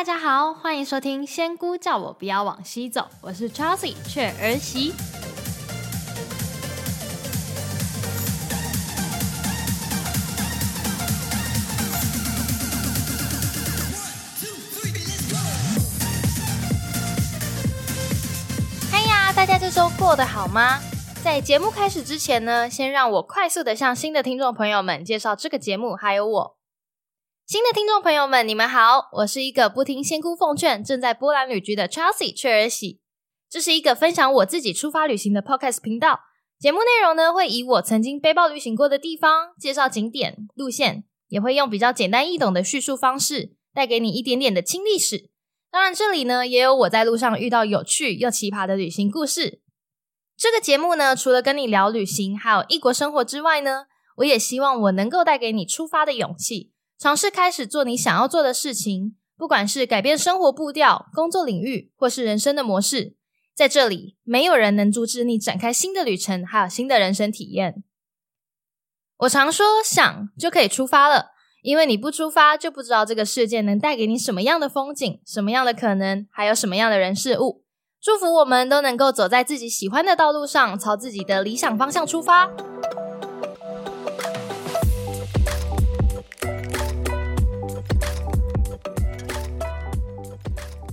大家好，欢迎收听《仙姑叫我不要往西走》，我是 Chelsea 雀儿媳。嗨呀，大家这周过得好吗？在节目开始之前呢，先让我快速的向新的听众朋友们介绍这个节目，还有我。新的听众朋友们，你们好，我是一个不听仙姑奉劝，正在波兰旅居的 Chelsea 雀儿喜。这是一个分享我自己出发旅行的 Podcast 频道。节目内容呢，会以我曾经背包旅行过的地方，介绍景点、路线，也会用比较简单易懂的叙述方式，带给你一点点的轻历史。当然，这里呢，也有我在路上遇到有趣又奇葩的旅行故事。这个节目呢，除了跟你聊旅行，还有异国生活之外呢，我也希望我能够带给你出发的勇气，尝试开始做你想要做的事情，不管是改变生活步调、工作领域，或是人生的模式，在这里，没有人能阻止你展开新的旅程，还有新的人生体验。我常说，想就可以出发了，因为你不出发，就不知道这个世界能带给你什么样的风景、什么样的可能，还有什么样的人事物。祝福我们都能够走在自己喜欢的道路上，朝自己的理想方向出发。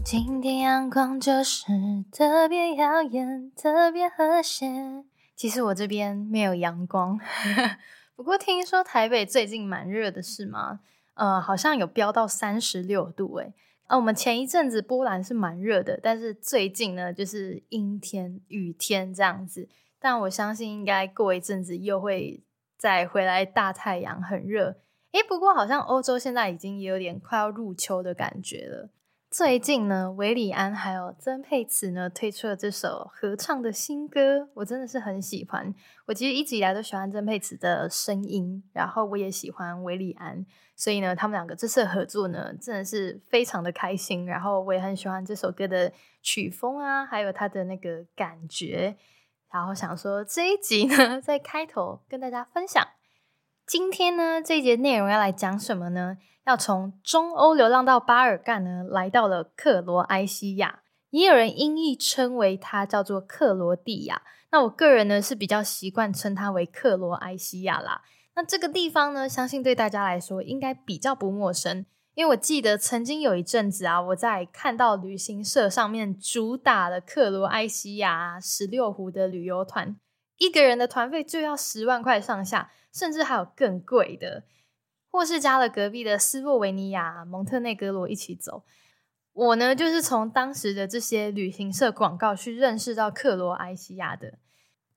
今天阳光就是特别耀眼，特别和谐。其实我这边没有阳光，不过听说台北最近蛮热的，是吗？呃，好像有飙到三十六度诶。啊，我们前一阵子波兰是蛮热的，但是最近呢就是阴天、雨天这样子。但我相信应该过一阵子又会再回来大太阳，很热。诶，不过好像欧洲现在已经也有点快要入秋的感觉了。最近呢，韦礼安还有曾沛慈呢推出了这首合唱的新歌，我真的是很喜欢。我其实一直以来都喜欢曾沛慈的声音，然后我也喜欢韦礼安，所以呢，他们两个这次合作呢，真的是非常的开心。然后我也很喜欢这首歌的曲风啊，还有它的那个感觉。然后想说这一集呢，在开头跟大家分享，今天呢这一节内容要来讲什么呢？要从中欧流浪到巴尔干呢，来到了克罗埃西亚，也有人音译称为它叫做克罗地亚。那我个人呢是比较习惯称它为克罗埃西亚啦。那这个地方呢，相信对大家来说应该比较不陌生，因为我记得曾经有一阵子啊，我在看到旅行社上面主打的克罗埃西亚十六湖的旅游团，一个人的团费就要十万块上下，甚至还有更贵的。或是加了隔壁的斯洛维尼亚、蒙特内哥罗一起走，我呢就是从当时的这些旅行社广告去认识到克罗埃西亚的。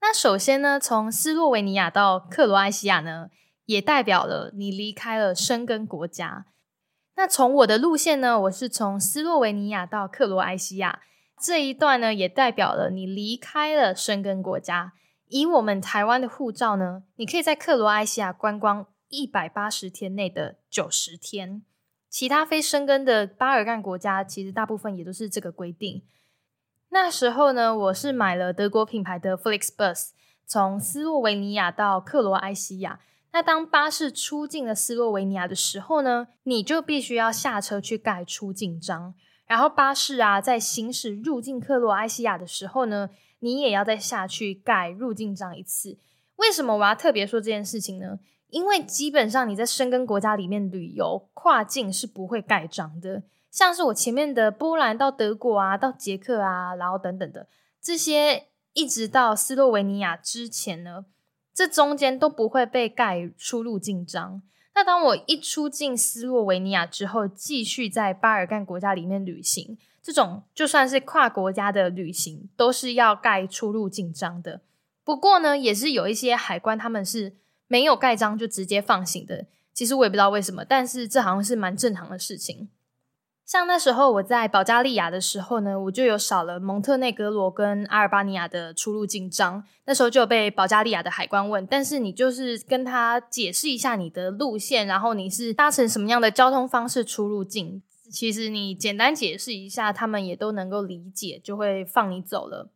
那首先呢，从斯洛维尼亚到克罗埃西亚呢，也代表了你离开了生根国家。那从我的路线呢，我是从斯洛维尼亚到克罗埃西亚这一段呢，也代表了你离开了生根国家。以我们台湾的护照呢，你可以在克罗埃西亚观光。一百八十天内的九十天，其他非生根的巴尔干国家其实大部分也都是这个规定。那时候呢，我是买了德国品牌的 Flixbus，从斯洛维尼亚到克罗埃西亚。那当巴士出境了斯洛维尼亚的时候呢，你就必须要下车去盖出境章。然后巴士啊，在行驶入境克罗埃西亚的时候呢，你也要再下去盖入境章一次。为什么我要特别说这件事情呢？因为基本上你在生根国家里面旅游跨境是不会盖章的，像是我前面的波兰到德国啊，到捷克啊，然后等等的这些，一直到斯洛维尼亚之前呢，这中间都不会被盖出入境章。那当我一出境斯洛维尼亚之后，继续在巴尔干国家里面旅行，这种就算是跨国家的旅行，都是要盖出入境章的。不过呢，也是有一些海关他们是。没有盖章就直接放行的，其实我也不知道为什么，但是这好像是蛮正常的事情。像那时候我在保加利亚的时候呢，我就有少了蒙特内哥罗跟阿尔巴尼亚的出入境章，那时候就被保加利亚的海关问，但是你就是跟他解释一下你的路线，然后你是搭乘什么样的交通方式出入境，其实你简单解释一下，他们也都能够理解，就会放你走了。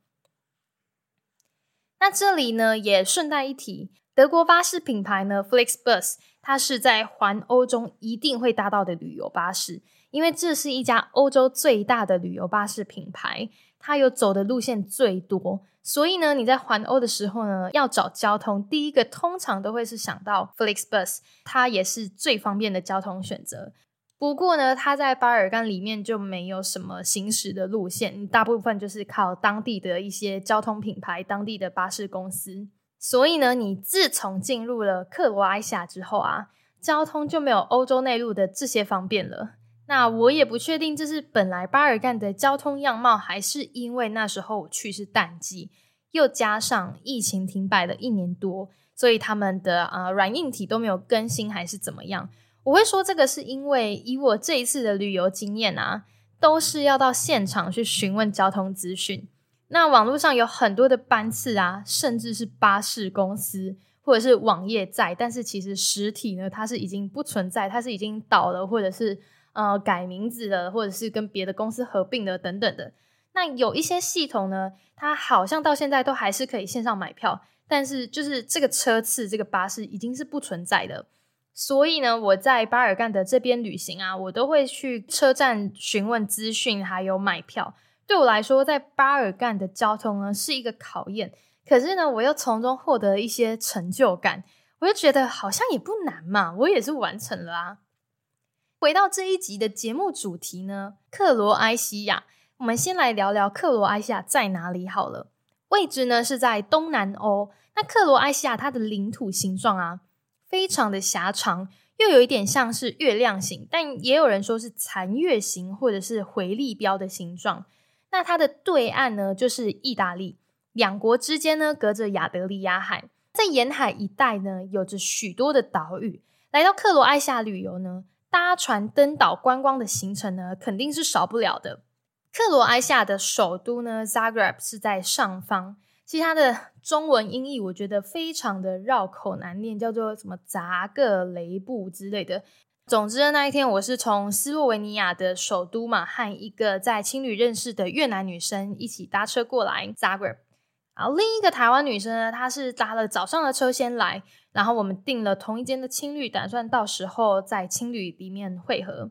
那这里呢，也顺带一提。德国巴士品牌呢，Flixbus，它是在环欧中一定会搭到的旅游巴士，因为这是一家欧洲最大的旅游巴士品牌，它有走的路线最多，所以呢，你在环欧的时候呢，要找交通，第一个通常都会是想到 Flixbus，它也是最方便的交通选择。不过呢，它在巴尔干里面就没有什么行驶的路线，大部分就是靠当地的一些交通品牌、当地的巴士公司。所以呢，你自从进入了克罗埃西亚之后啊，交通就没有欧洲内陆的这些方便了。那我也不确定这是本来巴尔干的交通样貌，还是因为那时候我去是淡季，又加上疫情停摆了一年多，所以他们的呃软硬体都没有更新，还是怎么样？我会说这个是因为以我这一次的旅游经验啊，都是要到现场去询问交通资讯。那网络上有很多的班次啊，甚至是巴士公司或者是网页在，但是其实实体呢，它是已经不存在，它是已经倒了，或者是呃改名字了，或者是跟别的公司合并了等等的。那有一些系统呢，它好像到现在都还是可以线上买票，但是就是这个车次这个巴士已经是不存在的。所以呢，我在巴尔干的这边旅行啊，我都会去车站询问资讯，还有买票。对我来说，在巴尔干的交通呢是一个考验，可是呢，我又从中获得一些成就感，我就觉得好像也不难嘛，我也是完成了啊。回到这一集的节目主题呢，克罗埃西亚，我们先来聊聊克罗埃西亚在哪里好了。位置呢是在东南欧，那克罗埃西亚它的领土形状啊，非常的狭长，又有一点像是月亮形，但也有人说是残月形或者是回力标的形状。那它的对岸呢，就是意大利，两国之间呢隔着亚得里亚海，在沿海一带呢有着许多的岛屿。来到克罗埃西亚旅游呢，搭船登岛观光的行程呢肯定是少不了的。克罗埃西亚的首都呢，Zagreb 是在上方，其实它的中文音译我觉得非常的绕口难念，叫做什么扎个雷布之类的。总之那一天，我是从斯洛维尼亚的首都嘛，和一个在青旅认识的越南女生一起搭车过来 Zagreb。然后另一个台湾女生呢，她是搭了早上的车先来，然后我们订了同一间的青旅，打算到时候在青旅里面汇合。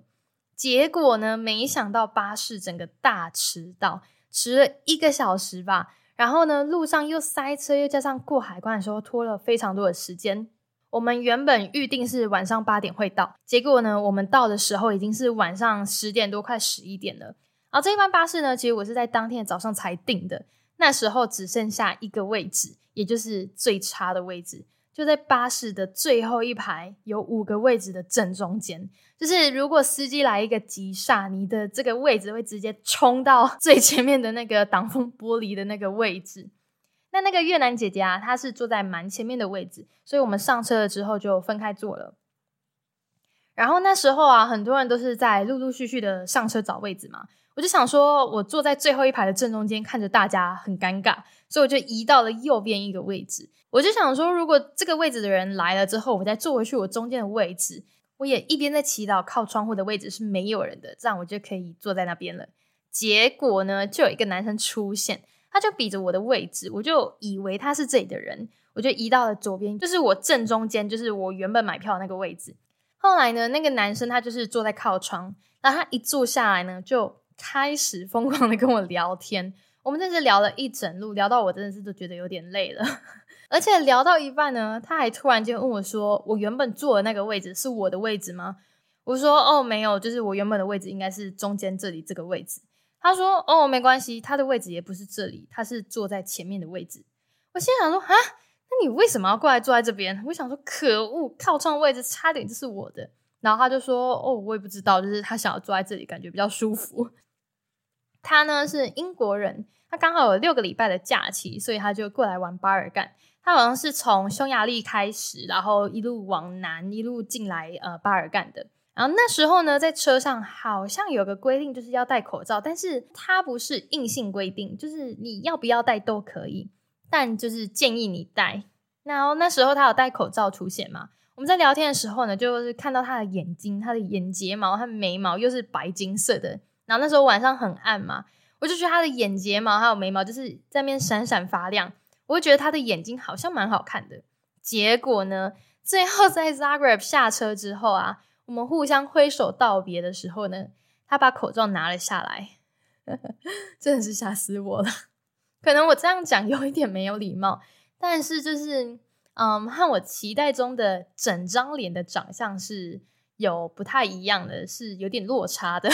结果呢，没想到巴士整个大迟到，迟了一个小时吧。然后呢，路上又塞车，又加上过海关的时候拖了非常多的时间。我们原本预定是晚上八点会到，结果呢，我们到的时候已经是晚上十点多，快十一点了。然后这一班巴士呢，其实我是在当天早上才订的，那时候只剩下一个位置，也就是最差的位置，就在巴士的最后一排，有五个位置的正中间。就是如果司机来一个急刹，你的这个位置会直接冲到 最前面的那个挡风玻璃的那个位置。那那个越南姐姐啊，她是坐在蛮前面的位置，所以我们上车了之后就分开坐了。然后那时候啊，很多人都是在陆陆续续的上车找位置嘛，我就想说，我坐在最后一排的正中间，看着大家很尴尬，所以我就移到了右边一个位置。我就想说，如果这个位置的人来了之后，我再坐回去我中间的位置，我也一边在祈祷靠窗户的位置是没有人的，这样我就可以坐在那边了。结果呢，就有一个男生出现。他就比着我的位置，我就以为他是这里的人，我就移到了左边，就是我正中间，就是我原本买票的那个位置。后来呢，那个男生他就是坐在靠窗，然后他一坐下来呢，就开始疯狂的跟我聊天。我们真是聊了一整路，聊到我真的是都觉得有点累了。而且聊到一半呢，他还突然间问我说：“我原本坐的那个位置是我的位置吗？”我说：“哦，没有，就是我原本的位置应该是中间这里这个位置。”他说：“哦，没关系，他的位置也不是这里，他是坐在前面的位置。”我心想说：“啊，那你为什么要过来坐在这边？”我想说：“可恶，靠窗位置差点就是我的。”然后他就说：“哦，我也不知道，就是他想要坐在这里，感觉比较舒服。”他呢是英国人，他刚好有六个礼拜的假期，所以他就过来玩巴尔干。他好像是从匈牙利开始，然后一路往南，一路进来呃巴尔干的。然后那时候呢，在车上好像有个规定，就是要戴口罩，但是它不是硬性规定，就是你要不要戴都可以，但就是建议你戴。然后那时候他有戴口罩出现嘛？我们在聊天的时候呢，就是看到他的眼睛、他的眼睫毛、他眉毛又是白金色的。然后那时候晚上很暗嘛，我就觉得他的眼睫毛还有眉毛就是在那边闪闪发亮，我就觉得他的眼睛好像蛮好看的。结果呢，最后在 Zagreb 下车之后啊，我们互相挥手道别的时候呢，他把口罩拿了下来，真的是吓死我了。可能我这样讲有一点没有礼貌，但是就是，嗯，和我期待中的整张脸的长相是有不太一样的，是有点落差的。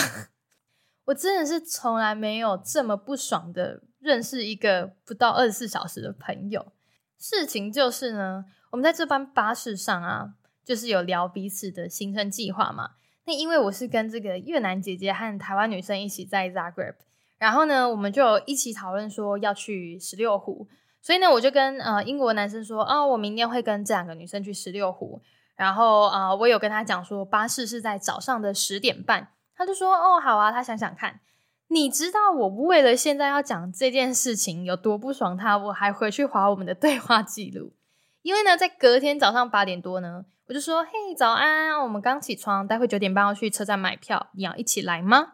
我真的是从来没有这么不爽的认识一个不到二十四小时的朋友。事情就是呢，我们在这班巴士上啊，就是有聊彼此的行程计划嘛。那因为我是跟这个越南姐姐和台湾女生一起在 Zagreb。然后呢，我们就一起讨论说要去十六湖，所以呢，我就跟呃英国男生说，啊，我明天会跟这两个女生去十六湖。然后啊，我有跟他讲说，巴士是在早上的十点半。他就说，哦，好啊。他想想看，你知道我为了现在要讲这件事情有多不爽他，我还回去划我们的对话记录。因为呢，在隔天早上八点多呢，我就说，嘿，早安，我们刚起床，待会九点半要去车站买票，你要一起来吗？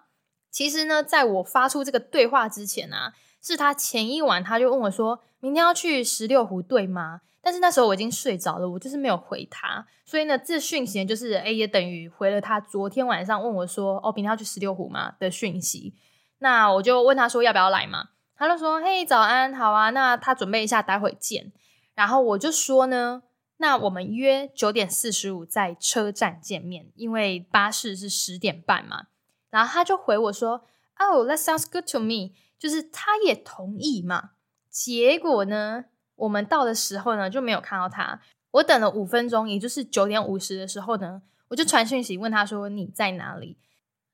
其实呢，在我发出这个对话之前啊，是他前一晚他就问我说：“明天要去十六湖对吗？”但是那时候我已经睡着了，我就是没有回他。所以呢，这讯息就是 A 也等于回了他昨天晚上问我说：“哦，明天要去十六湖吗？”的讯息。那我就问他说：“要不要来嘛？”他就说：“嘿，早安，好啊。”那他准备一下，待会见。然后我就说呢：“那我们约九点四十五在车站见面，因为巴士是十点半嘛。”然后他就回我说：“Oh, that sounds good to me。”就是他也同意嘛。结果呢，我们到的时候呢，就没有看到他。我等了五分钟，也就是九点五十的时候呢，我就传讯息问他说：“你在哪里？”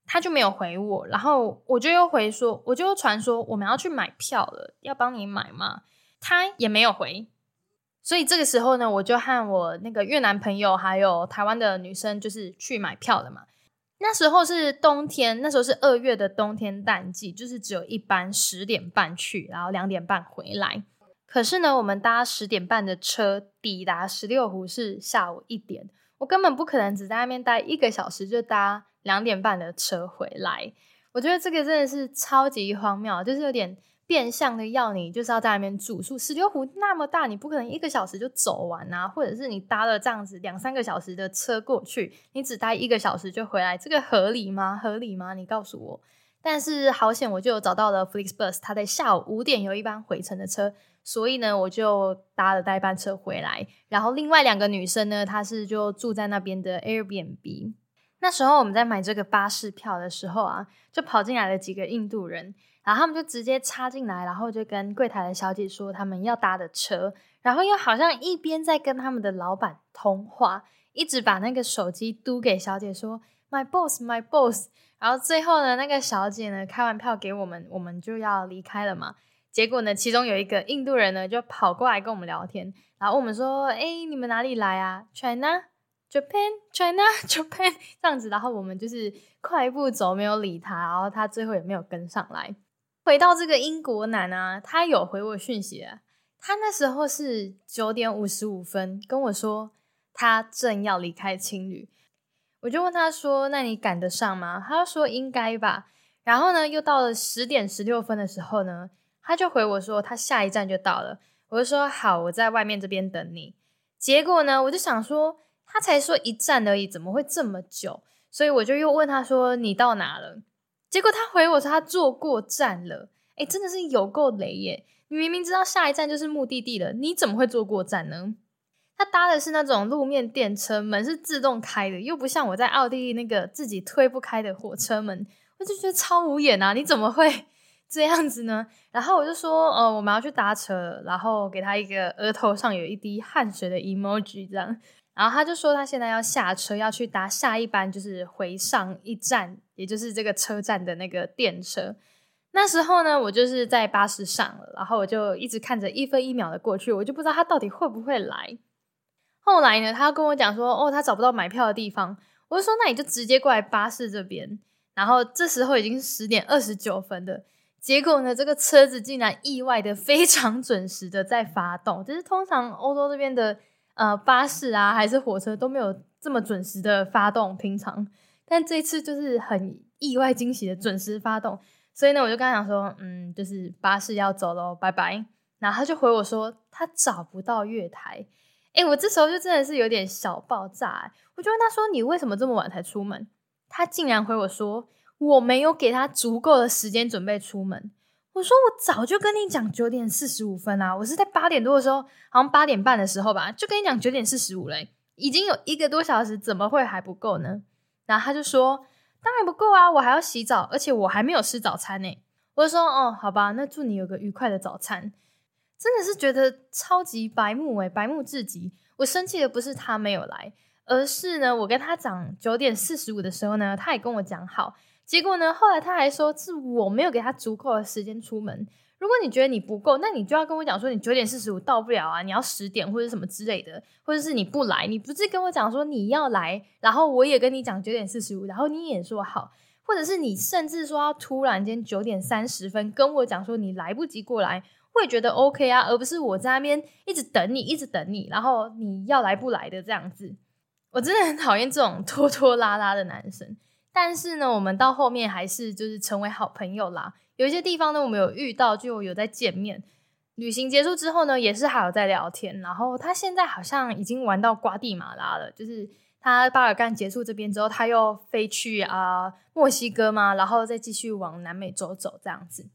他就没有回我。然后我就又回说：“我就又传说我们要去买票了，要帮你买吗？”他也没有回。所以这个时候呢，我就和我那个越南朋友还有台湾的女生，就是去买票了嘛。那时候是冬天，那时候是二月的冬天淡季，就是只有一班十点半去，然后两点半回来。可是呢，我们搭十点半的车抵达十六湖是下午一点，我根本不可能只在那边待一个小时就搭两点半的车回来。我觉得这个真的是超级荒谬，就是有点。变相的要你就是要在那边住宿，石榴湖那么大，你不可能一个小时就走完啊，或者是你搭了这样子两三个小时的车过去，你只待一个小时就回来，这个合理吗？合理吗？你告诉我。但是好险，我就找到了 Flixbus，他在下午五点有一班回程的车，所以呢，我就搭了代班车回来。然后另外两个女生呢，她是就住在那边的 Airbnb。那时候我们在买这个巴士票的时候啊，就跑进来了几个印度人。然后他们就直接插进来，然后就跟柜台的小姐说他们要搭的车，然后又好像一边在跟他们的老板通话，一直把那个手机嘟给小姐说 “My boss, my boss”。然后最后呢，那个小姐呢开完票给我们，我们就要离开了嘛。结果呢，其中有一个印度人呢就跑过来跟我们聊天，然后我们说：“哎，你们哪里来啊？China, Japan, China, Japan。”这样子，然后我们就是快步走，没有理他，然后他最后也没有跟上来。回到这个英国男啊，他有回我讯息啊。他那时候是九点五十五分跟我说，他正要离开青旅。我就问他说：“那你赶得上吗？”他说：“应该吧。”然后呢，又到了十点十六分的时候呢，他就回我说：“他下一站就到了。”我就说：“好，我在外面这边等你。”结果呢，我就想说，他才说一站而已，怎么会这么久？所以我就又问他说：“你到哪了？”结果他回我说他坐过站了，哎，真的是有够雷耶！你明明知道下一站就是目的地了，你怎么会坐过站呢？他搭的是那种路面电车，门是自动开的，又不像我在奥地利那个自己推不开的火车门，我就觉得超无眼啊！你怎么会这样子呢？然后我就说，呃，我们要去搭车，然后给他一个额头上有一滴汗水的 emoji 这样。然后他就说他现在要下车，要去搭下一班，就是回上一站，也就是这个车站的那个电车。那时候呢，我就是在巴士上了，然后我就一直看着一分一秒的过去，我就不知道他到底会不会来。后来呢，他跟我讲说，哦，他找不到买票的地方。我就说，那你就直接过来巴士这边。然后这时候已经是十点二十九分的，结果呢，这个车子竟然意外的非常准时的在发动，就是通常欧洲这边的。呃，巴士啊，还是火车都没有这么准时的发动，平常，但这次就是很意外惊喜的准时发动，所以呢，我就跟他讲说，嗯，就是巴士要走喽，拜拜。然后他就回我说，他找不到月台，哎，我这时候就真的是有点小爆炸，我就问他说：“你为什么这么晚才出门？”他竟然回我说：“我没有给他足够的时间准备出门。”我说：“我早就跟你讲九点四十五分啊，我是在八点多的时候，好像八点半的时候吧，就跟你讲九点四十五嘞，已经有一个多小时，怎么会还不够呢？”然后他就说：“当然不够啊，我还要洗澡，而且我还没有吃早餐呢。”我就说：“哦，好吧，那祝你有个愉快的早餐。”真的是觉得超级白目诶，白目至极。我生气的不是他没有来，而是呢，我跟他讲九点四十五的时候呢，他也跟我讲好。结果呢，后来他还说是我没有给他足够的时间出门。如果你觉得你不够，那你就要跟我讲说你九点四十五到不了啊，你要十点或者什么之类的，或者是你不来，你不是跟我讲说你要来，然后我也跟你讲九点四十五，然后你也说好，或者是你甚至说要突然间九点三十分跟我讲说你来不及过来。会觉得 OK 啊，而不是我在那边一直等你，一直等你，然后你要来不来的这样子。我真的很讨厌这种拖拖拉拉的男生。但是呢，我们到后面还是就是成为好朋友啦。有一些地方呢，我们有遇到，就有在见面。旅行结束之后呢，也是还有在聊天。然后他现在好像已经玩到瓜地马拉了，就是他巴尔干结束这边之后，他又飞去啊墨西哥嘛，然后再继续往南美洲走这样子。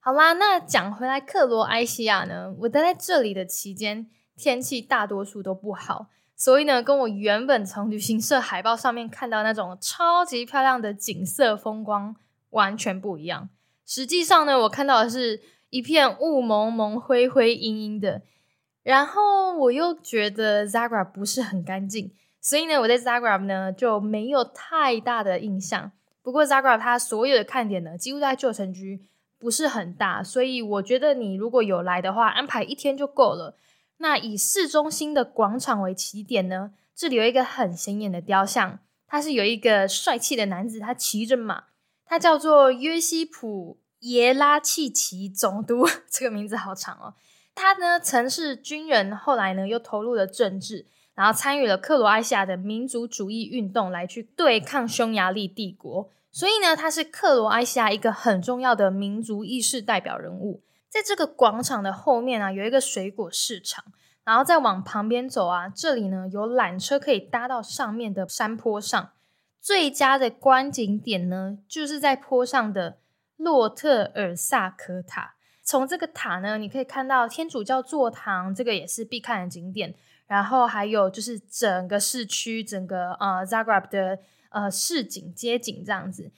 好啦，那讲回来，克罗埃西亚呢？我待在这里的期间，天气大多数都不好，所以呢，跟我原本从旅行社海报上面看到那种超级漂亮的景色风光完全不一样。实际上呢，我看到的是一片雾蒙蒙、灰灰阴阴的。然后我又觉得 Zagreb 不是很干净，所以呢，我在 Zagreb 呢就没有太大的印象。不过 Zagreb 它所有的看点呢，几乎在旧城区。不是很大，所以我觉得你如果有来的话，安排一天就够了。那以市中心的广场为起点呢，这里有一个很显眼的雕像，它是有一个帅气的男子，他骑着马，他叫做约西普耶拉契奇总督，这个名字好长哦。他呢曾是军人，后来呢又投入了政治，然后参与了克罗埃西亚的民族主义运动，来去对抗匈牙利帝国。所以呢，他是克罗埃西亚一个很重要的民族意识代表人物。在这个广场的后面啊，有一个水果市场，然后再往旁边走啊，这里呢有缆车可以搭到上面的山坡上。最佳的观景点呢，就是在坡上的洛特尔萨科塔。从这个塔呢，你可以看到天主教座堂，这个也是必看的景点。然后还有就是整个市区，整个呃 Zagreb 的。呃，市景街景这样子，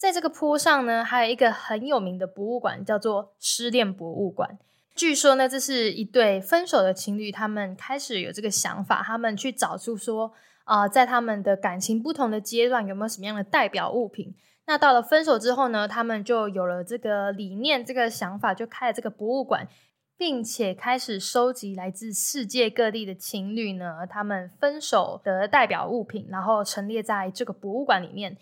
在这个坡上呢，还有一个很有名的博物馆，叫做失恋博物馆。据说呢，这是一对分手的情侣，他们开始有这个想法，他们去找出说，啊，在他们的感情不同的阶段，有没有什么样的代表物品？那到了分手之后呢，他们就有了这个理念，这个想法，就开了这个博物馆。并且开始收集来自世界各地的情侣呢，他们分手的代表物品，然后陈列在这个博物馆里面。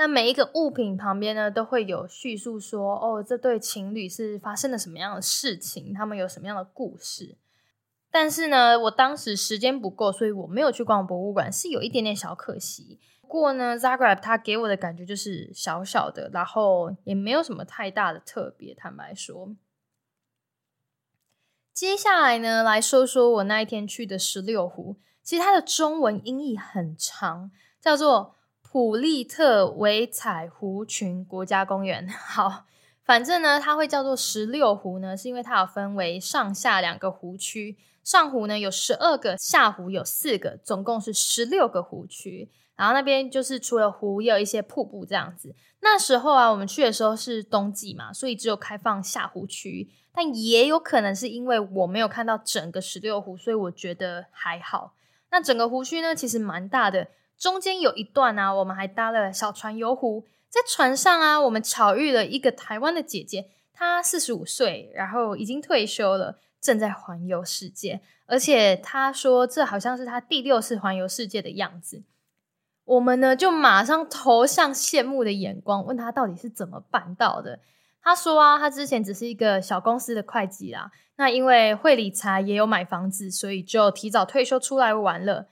那每一个物品旁边呢，都会有叙述说，哦，这对情侣是发生了什么样的事情，他们有什么样的故事。但是呢，我当时时间不够，所以我没有去逛博物馆，是有一点点小可惜。不过呢，Zagreb 它给我的感觉就是小小的，然后也没有什么太大的特别，坦白说。接下来呢，来说说我那一天去的十六湖。其实它的中文音译很长，叫做普利特维彩湖群国家公园。好，反正呢，它会叫做十六湖呢，是因为它有分为上下两个湖区。上湖呢有十二个，下湖有四个，总共是十六个湖区。然后那边就是除了湖，也有一些瀑布这样子。那时候啊，我们去的时候是冬季嘛，所以只有开放下湖区。但也有可能是因为我没有看到整个十六湖，所以我觉得还好。那整个湖区呢，其实蛮大的。中间有一段啊，我们还搭了小船游湖。在船上啊，我们巧遇了一个台湾的姐姐，她四十五岁，然后已经退休了，正在环游世界。而且她说，这好像是她第六次环游世界的样子。我们呢，就马上投向羡慕的眼光，问她到底是怎么办到的。他说啊，他之前只是一个小公司的会计啦。那因为会理财，也有买房子，所以就提早退休出来玩了。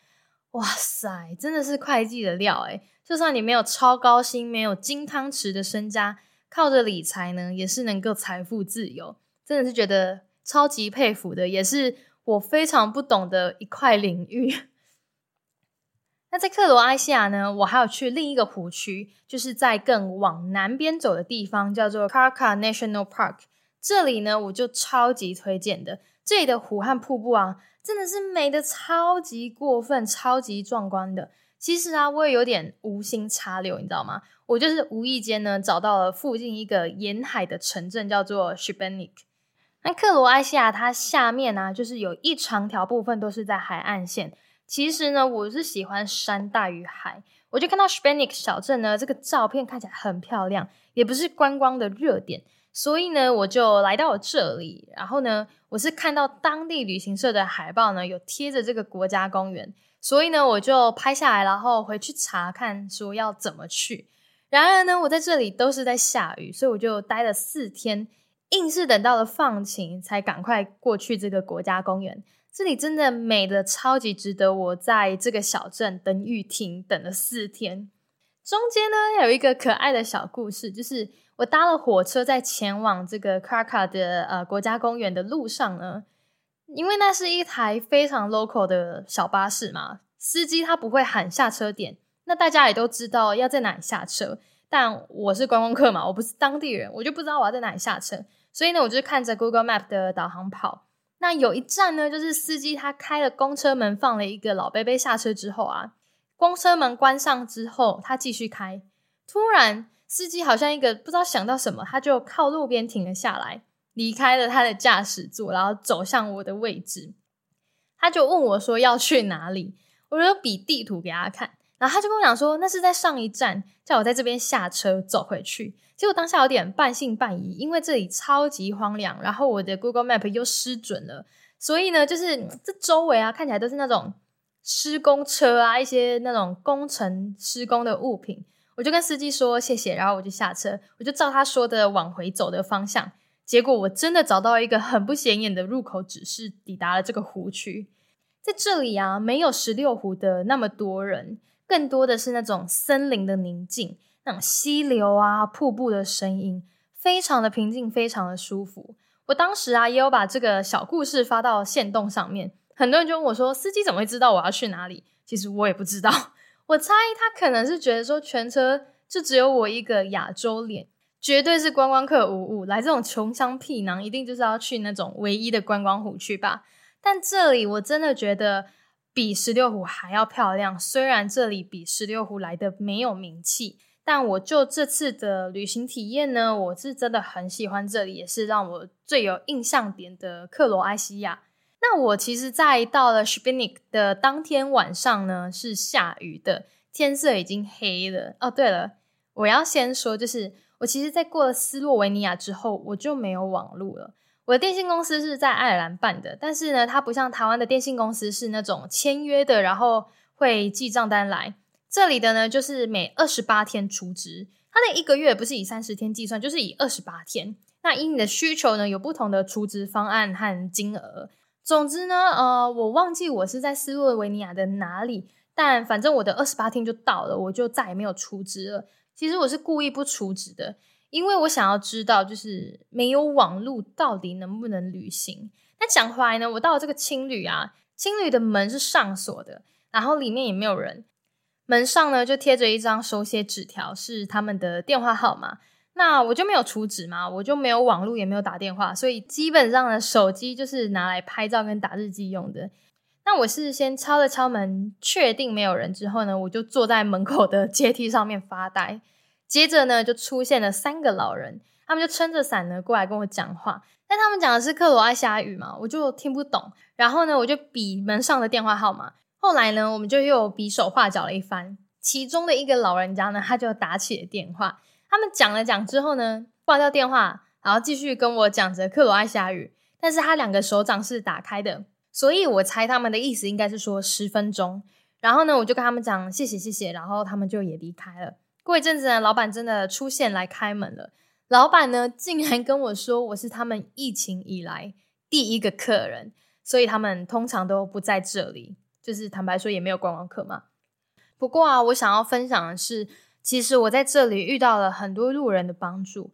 哇塞，真的是会计的料诶就算你没有超高薪，没有金汤匙的身家，靠着理财呢，也是能够财富自由。真的是觉得超级佩服的，也是我非常不懂的一块领域。那在克罗埃西亚呢，我还有去另一个湖区，就是在更往南边走的地方，叫做 Karka National Park。这里呢，我就超级推荐的。这里的湖和瀑布啊，真的是美的超级过分、超级壮观的。其实啊，我也有点无心插柳，你知道吗？我就是无意间呢，找到了附近一个沿海的城镇，叫做 s h i b e n i k 那克罗埃西亚它下面呢，就是有一长条部分都是在海岸线。其实呢，我是喜欢山大于海。我就看到 s p a n i k 小镇呢，这个照片看起来很漂亮，也不是观光的热点，所以呢，我就来到了这里。然后呢，我是看到当地旅行社的海报呢，有贴着这个国家公园，所以呢，我就拍下来，然后回去查看说要怎么去。然而呢，我在这里都是在下雨，所以我就待了四天，硬是等到了放晴，才赶快过去这个国家公园。这里真的美的超级值得我在这个小镇等雨停等了四天。中间呢有一个可爱的小故事，就是我搭了火车在前往这个卡卡的呃国家公园的路上呢，因为那是一台非常 local 的小巴士嘛，司机他不会喊下车点，那大家也都知道要在哪里下车。但我是观光客嘛，我不是当地人，我就不知道我要在哪里下车，所以呢，我就看着 Google Map 的导航跑。那有一站呢，就是司机他开了公车门，放了一个老贝贝下车之后啊，公车门关上之后，他继续开。突然，司机好像一个不知道想到什么，他就靠路边停了下来，离开了他的驾驶座，然后走向我的位置。他就问我说要去哪里，我就比地图给他看。然后他就跟我讲说，那是在上一站，叫我在这边下车走回去。结果当下有点半信半疑，因为这里超级荒凉，然后我的 Google Map 又失准了，所以呢，就是这周围啊看起来都是那种施工车啊，一些那种工程施工的物品。我就跟司机说谢谢，然后我就下车，我就照他说的往回走的方向。结果我真的找到一个很不显眼的入口指示，抵达了这个湖区。在这里啊，没有十六湖的那么多人。更多的是那种森林的宁静，那种溪流啊、瀑布的声音，非常的平静，非常的舒服。我当时啊，也有把这个小故事发到线洞上面，很多人就问我说：“司机怎么会知道我要去哪里？”其实我也不知道，我猜他可能是觉得说全车就只有我一个亚洲脸，绝对是观光客无误，来这种穷乡僻壤，一定就是要去那种唯一的观光湖去吧。但这里我真的觉得。比十六湖还要漂亮。虽然这里比十六湖来的没有名气，但我就这次的旅行体验呢，我是真的很喜欢这里，也是让我最有印象点的克罗埃西亚。那我其实，在到了 s h i b i n i k 的当天晚上呢，是下雨的，天色已经黑了。哦，对了，我要先说，就是我其实，在过了斯洛维尼亚之后，我就没有网路了。我的电信公司是在爱尔兰办的，但是呢，它不像台湾的电信公司是那种签约的，然后会寄账单来。这里的呢，就是每二十八天出值，它的一个月不是以三十天计算，就是以二十八天。那以你的需求呢，有不同的出值方案和金额。总之呢，呃，我忘记我是在斯洛维尼亚的哪里，但反正我的二十八天就到了，我就再也没有出值了。其实我是故意不出值的。因为我想要知道，就是没有网络到底能不能旅行。那讲回来呢，我到了这个青旅啊，青旅的门是上锁的，然后里面也没有人，门上呢就贴着一张手写纸条，是他们的电话号码。那我就没有储值嘛，我就没有网络，也没有打电话，所以基本上呢，手机就是拿来拍照跟打日记用的。那我是先敲了敲门，确定没有人之后呢，我就坐在门口的阶梯上面发呆。接着呢，就出现了三个老人，他们就撑着伞呢过来跟我讲话，但他们讲的是克罗埃西亚语嘛，我就听不懂。然后呢，我就比门上的电话号码。后来呢，我们就又比手画脚了一番。其中的一个老人家呢，他就打起了电话。他们讲了讲之后呢，挂掉电话，然后继续跟我讲着克罗埃西亚语。但是他两个手掌是打开的，所以我猜他们的意思应该是说十分钟。然后呢，我就跟他们讲谢谢谢谢，然后他们就也离开了。过一阵子呢，老板真的出现来开门了。老板呢，竟然跟我说我是他们疫情以来第一个客人，所以他们通常都不在这里。就是坦白说，也没有观光客嘛。不过啊，我想要分享的是，其实我在这里遇到了很多路人的帮助。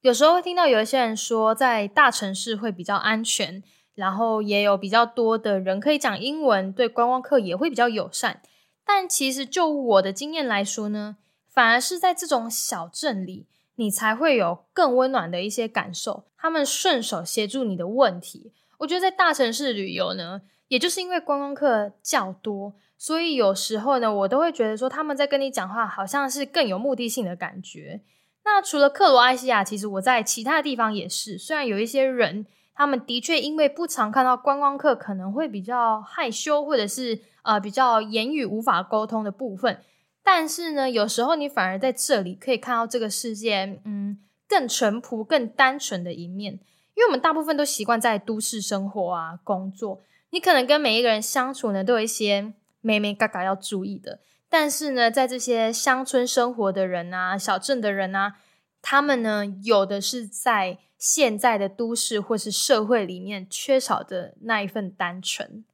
有时候会听到有一些人说，在大城市会比较安全，然后也有比较多的人可以讲英文，对观光客也会比较友善。但其实就我的经验来说呢，反而是在这种小镇里，你才会有更温暖的一些感受。他们顺手协助你的问题。我觉得在大城市旅游呢，也就是因为观光客较多，所以有时候呢，我都会觉得说他们在跟你讲话，好像是更有目的性的感觉。那除了克罗埃西亚，其实我在其他地方也是，虽然有一些人。他们的确因为不常看到观光客，可能会比较害羞，或者是呃比较言语无法沟通的部分。但是呢，有时候你反而在这里可以看到这个世界，嗯，更淳朴、更单纯的一面。因为我们大部分都习惯在都市生活啊、工作，你可能跟每一个人相处呢，都有一些妹妹嘎嘎要注意的。但是呢，在这些乡村生活的人啊、小镇的人啊，他们呢，有的是在。现在的都市或是社会里面缺少的那一份单纯，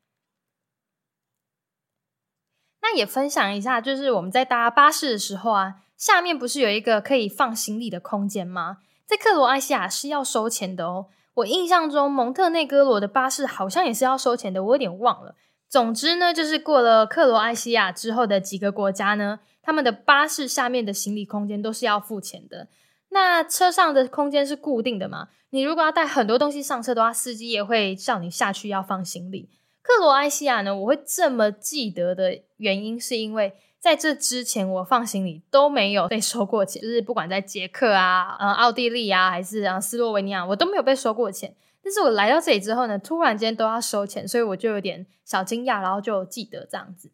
那也分享一下，就是我们在搭巴士的时候啊，下面不是有一个可以放行李的空间吗？在克罗埃西亚是要收钱的哦。我印象中蒙特内哥罗的巴士好像也是要收钱的，我有点忘了。总之呢，就是过了克罗埃西亚之后的几个国家呢，他们的巴士下面的行李空间都是要付钱的。那车上的空间是固定的嘛？你如果要带很多东西上车的话，司机也会叫你下去要放行李。克罗埃西亚呢，我会这么记得的原因，是因为在这之前我放行李都没有被收过钱，就是不管在捷克啊、呃奥地利啊，还是啊斯洛文尼亚，我都没有被收过钱。但是我来到这里之后呢，突然间都要收钱，所以我就有点小惊讶，然后就记得这样子。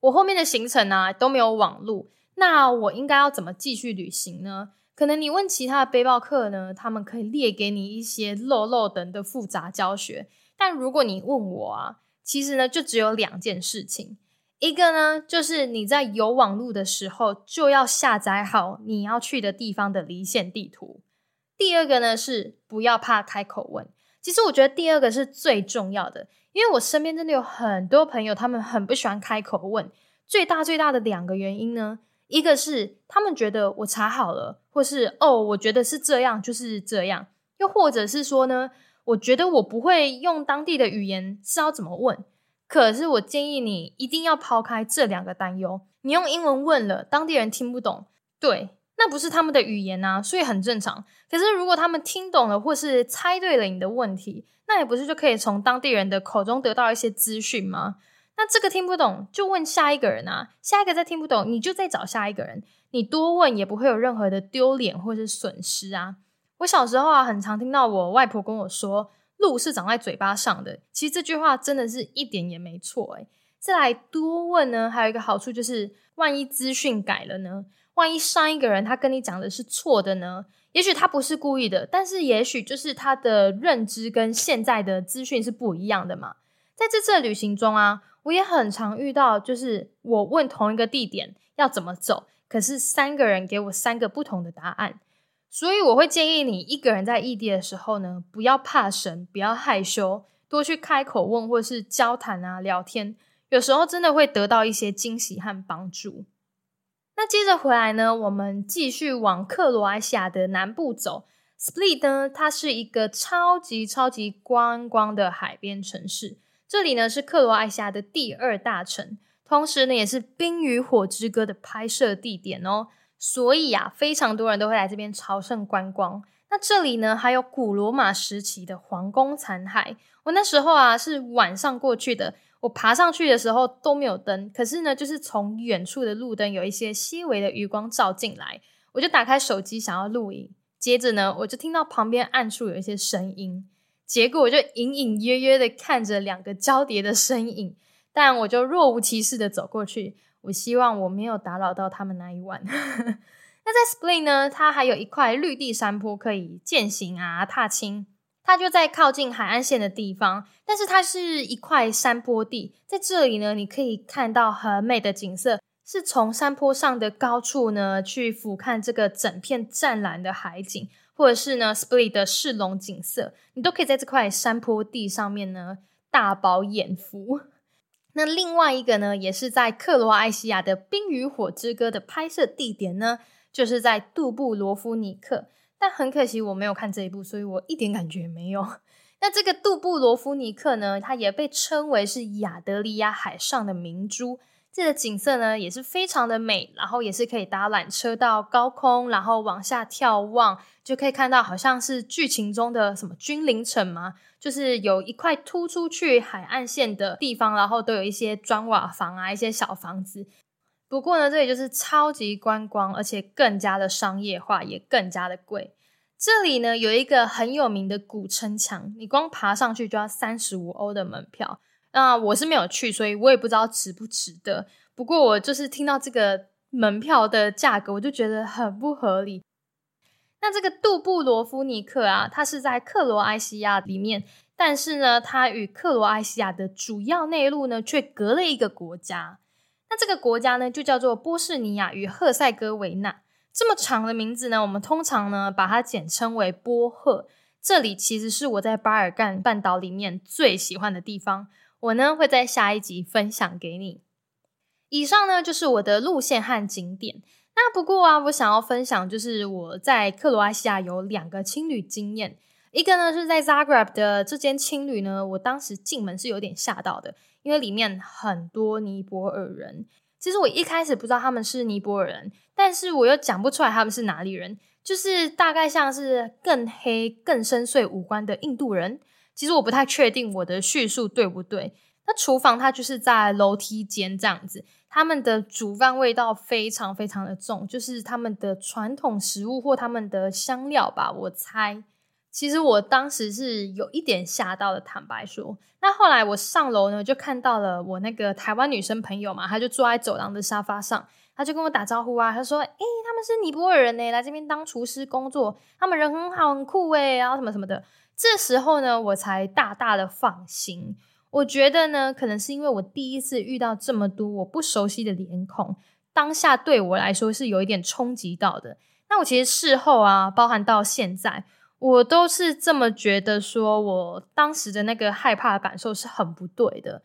我后面的行程呢都没有网路。那我应该要怎么继续旅行呢？可能你问其他的背包客呢，他们可以列给你一些漏漏等的复杂教学。但如果你问我啊，其实呢就只有两件事情。一个呢就是你在有网路的时候就要下载好你要去的地方的离线地图。第二个呢是不要怕开口问。其实我觉得第二个是最重要的，因为我身边真的有很多朋友，他们很不喜欢开口问。最大最大的两个原因呢。一个是他们觉得我查好了，或是哦，我觉得是这样，就是这样。又或者是说呢，我觉得我不会用当地的语言，是要怎么问？可是我建议你一定要抛开这两个担忧。你用英文问了，当地人听不懂，对，那不是他们的语言啊，所以很正常。可是如果他们听懂了，或是猜对了你的问题，那也不是就可以从当地人的口中得到一些资讯吗？那这个听不懂，就问下一个人啊。下一个再听不懂，你就再找下一个人。你多问也不会有任何的丢脸或是损失啊。我小时候啊，很常听到我外婆跟我说：“路是长在嘴巴上的。”其实这句话真的是一点也没错。诶再来多问呢，还有一个好处就是，万一资讯改了呢？万一上一个人他跟你讲的是错的呢？也许他不是故意的，但是也许就是他的认知跟现在的资讯是不一样的嘛。在这次旅行中啊。我也很常遇到，就是我问同一个地点要怎么走，可是三个人给我三个不同的答案。所以我会建议你一个人在异地的时候呢，不要怕神，不要害羞，多去开口问或是交谈啊，聊天，有时候真的会得到一些惊喜和帮助。那接着回来呢，我们继续往克罗埃西亚的南部走。Split 呢，它是一个超级超级观光的海边城市。这里呢是克罗埃西亚的第二大城，同时呢也是《冰与火之歌》的拍摄地点哦。所以啊，非常多人都会来这边朝圣观光。那这里呢还有古罗马时期的皇宫残骸。我那时候啊是晚上过去的，我爬上去的时候都没有灯，可是呢就是从远处的路灯有一些细微的余光照进来，我就打开手机想要录影。接着呢我就听到旁边暗处有一些声音。结果我就隐隐约约的看着两个交叠的身影，但我就若无其事的走过去。我希望我没有打扰到他们那一晚。那在 Split 呢，它还有一块绿地山坡可以践行啊、踏青。它就在靠近海岸线的地方，但是它是一块山坡地，在这里呢，你可以看到很美的景色，是从山坡上的高处呢去俯瞰这个整片湛蓝的海景。或者是呢，Split 的市龙景色，你都可以在这块山坡地上面呢大饱眼福。那另外一个呢，也是在克罗埃西亚的《冰与火之歌》的拍摄地点呢，就是在杜布罗夫尼克。但很可惜我没有看这一部，所以我一点感觉也没有。那这个杜布罗夫尼克呢，它也被称为是亚得里亚海上的明珠。这个景色呢也是非常的美，然后也是可以搭缆车到高空，然后往下眺望，就可以看到好像是剧情中的什么君临城吗？就是有一块突出去海岸线的地方，然后都有一些砖瓦房啊，一些小房子。不过呢，这里就是超级观光，而且更加的商业化，也更加的贵。这里呢有一个很有名的古城墙，你光爬上去就要三十五欧的门票。那我是没有去，所以我也不知道值不值得。不过我就是听到这个门票的价格，我就觉得很不合理。那这个杜布罗夫尼克啊，它是在克罗埃西亚里面，但是呢，它与克罗埃西亚的主要内陆呢，却隔了一个国家。那这个国家呢，就叫做波士尼亚与赫塞哥维纳。这么长的名字呢，我们通常呢把它简称为波赫。这里其实是我在巴尔干半岛里面最喜欢的地方。我呢会在下一集分享给你。以上呢就是我的路线和景点。那不过啊，我想要分享就是我在克罗埃西亚有两个青旅经验。一个呢是在 Zagreb 的这间青旅呢，我当时进门是有点吓到的，因为里面很多尼泊尔人。其实我一开始不知道他们是尼泊尔人，但是我又讲不出来他们是哪里人，就是大概像是更黑、更深邃五官的印度人。其实我不太确定我的叙述对不对。那厨房它就是在楼梯间这样子，他们的煮饭味道非常非常的重，就是他们的传统食物或他们的香料吧，我猜。其实我当时是有一点吓到的，坦白说。那后来我上楼呢，就看到了我那个台湾女生朋友嘛，她就坐在走廊的沙发上，她就跟我打招呼啊，她说：“诶，他们是尼泊尔人呢，来这边当厨师工作，他们人很好，很酷诶，然后什么什么的。”这时候呢，我才大大的放心。我觉得呢，可能是因为我第一次遇到这么多我不熟悉的脸孔，当下对我来说是有一点冲击到的。那我其实事后啊，包含到现在，我都是这么觉得，说我当时的那个害怕的感受是很不对的。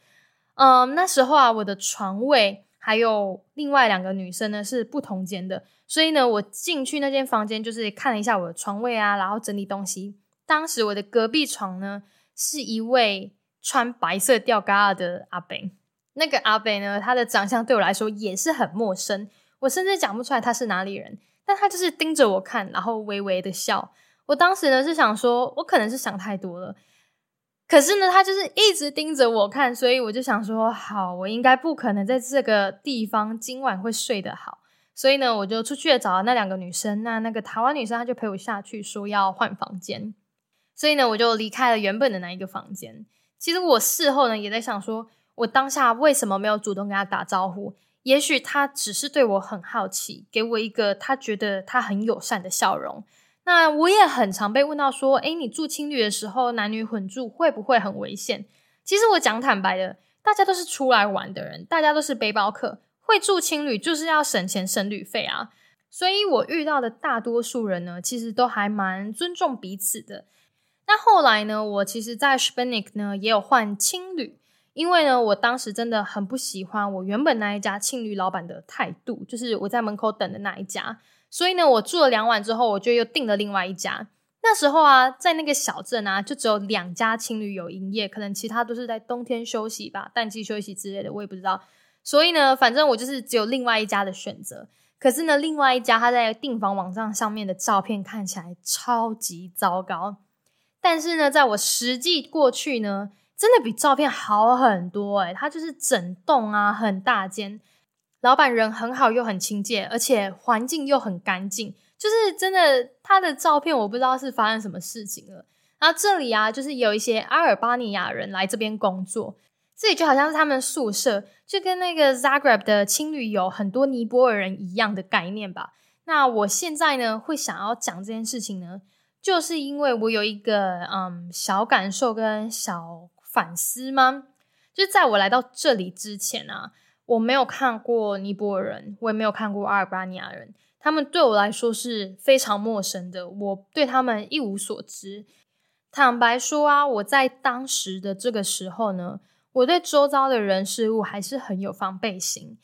嗯，那时候啊，我的床位还有另外两个女生呢是不同间的，所以呢，我进去那间房间就是看了一下我的床位啊，然后整理东西。当时我的隔壁床呢，是一位穿白色吊嘎的阿北。那个阿北呢，他的长相对我来说也是很陌生，我甚至讲不出来他是哪里人。但他就是盯着我看，然后微微的笑。我当时呢是想说，我可能是想太多了。可是呢，他就是一直盯着我看，所以我就想说，好，我应该不可能在这个地方今晚会睡得好。所以呢，我就出去找了那两个女生。那那个台湾女生，她就陪我下去，说要换房间。所以呢，我就离开了原本的那一个房间。其实我事后呢，也在想说，我当下为什么没有主动跟他打招呼？也许他只是对我很好奇，给我一个他觉得他很友善的笑容。那我也很常被问到说，诶，你住青旅的时候，男女混住会不会很危险？其实我讲坦白的，大家都是出来玩的人，大家都是背包客，会住青旅就是要省钱省旅费啊。所以我遇到的大多数人呢，其实都还蛮尊重彼此的。那后来呢？我其实，在 s p e n i k 呢也有换青旅，因为呢，我当时真的很不喜欢我原本那一家青旅老板的态度，就是我在门口等的那一家。所以呢，我住了两晚之后，我就又订了另外一家。那时候啊，在那个小镇啊，就只有两家青旅有营业，可能其他都是在冬天休息吧，淡季休息之类的，我也不知道。所以呢，反正我就是只有另外一家的选择。可是呢，另外一家他在订房网站上面的照片看起来超级糟糕。但是呢，在我实际过去呢，真的比照片好很多诶它就是整栋啊，很大间，老板人很好又很亲切，而且环境又很干净，就是真的。他的照片我不知道是发生什么事情了。然后这里啊，就是有一些阿尔巴尼亚人来这边工作，这里就好像是他们宿舍，就跟那个 Zagreb 的青旅有很多尼泊尔人一样的概念吧。那我现在呢，会想要讲这件事情呢。就是因为我有一个嗯小感受跟小反思吗？就是在我来到这里之前啊，我没有看过尼泊尔人，我也没有看过阿尔巴尼亚人，他们对我来说是非常陌生的，我对他们一无所知。坦白说啊，我在当时的这个时候呢，我对周遭的人事物还是很有防备心。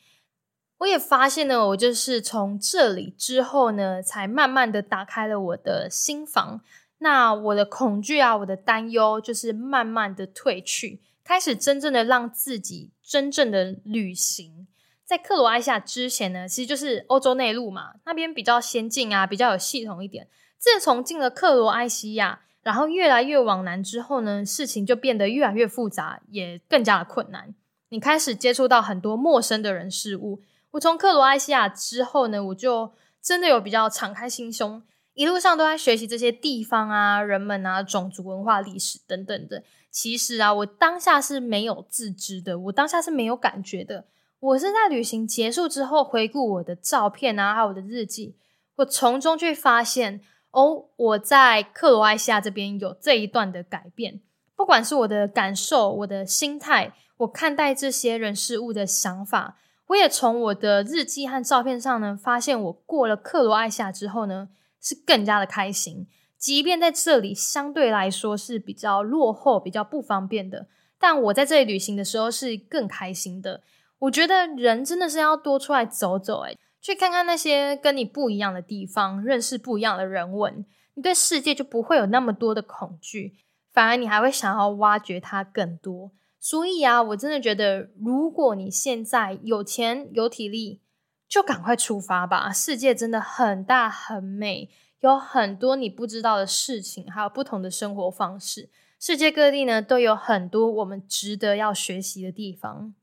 我也发现呢，我就是从这里之后呢，才慢慢的打开了我的心房。那我的恐惧啊，我的担忧，就是慢慢的退去，开始真正的让自己真正的旅行。在克罗埃西亚之前呢，其实就是欧洲内陆嘛，那边比较先进啊，比较有系统一点。自从进了克罗埃西亚，然后越来越往南之后呢，事情就变得越来越复杂，也更加的困难。你开始接触到很多陌生的人事物。我从克罗埃西亚之后呢，我就真的有比较敞开心胸，一路上都在学习这些地方啊、人们啊、种族文化、历史等等的。其实啊，我当下是没有自知的，我当下是没有感觉的。我是在旅行结束之后回顾我的照片啊，还有我的日记，我从中去发现，哦，我在克罗埃西亚这边有这一段的改变，不管是我的感受、我的心态，我看待这些人事物的想法，我也从我的日记和照片上呢，发现我过了克罗埃西亚之后呢，是更加的开心，即便在这里相对来说是比较落后、比较不方便的，但我在这里旅行的时候是更开心的。我觉得人真的是要多出来走走，诶去看看那些跟你不一样的地方，认识不一样的人文，你对世界就不会有那么多的恐惧，反而你还会想要挖掘它更多。所以啊，我真的觉得，如果你现在有钱有体力，就赶快出发吧！世界真的很大很美，有很多你不知道的事情，还有不同的生活方式。世界各地呢，都有很多我们值得要学习的地方。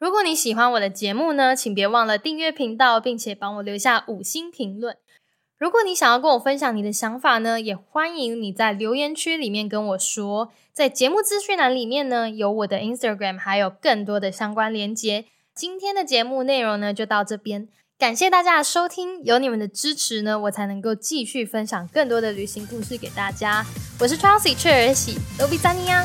如果你喜欢我的节目呢，请别忘了订阅频道，并且帮我留下五星评论。如果你想要跟我分享你的想法呢，也欢迎你在留言区里面跟我说。在节目资讯栏里面呢，有我的 Instagram，还有更多的相关连接。今天的节目内容呢，就到这边，感谢大家的收听。有你们的支持呢，我才能够继续分享更多的旅行故事给大家。我是 Chelsea 雀儿喜，罗比赞尼啊。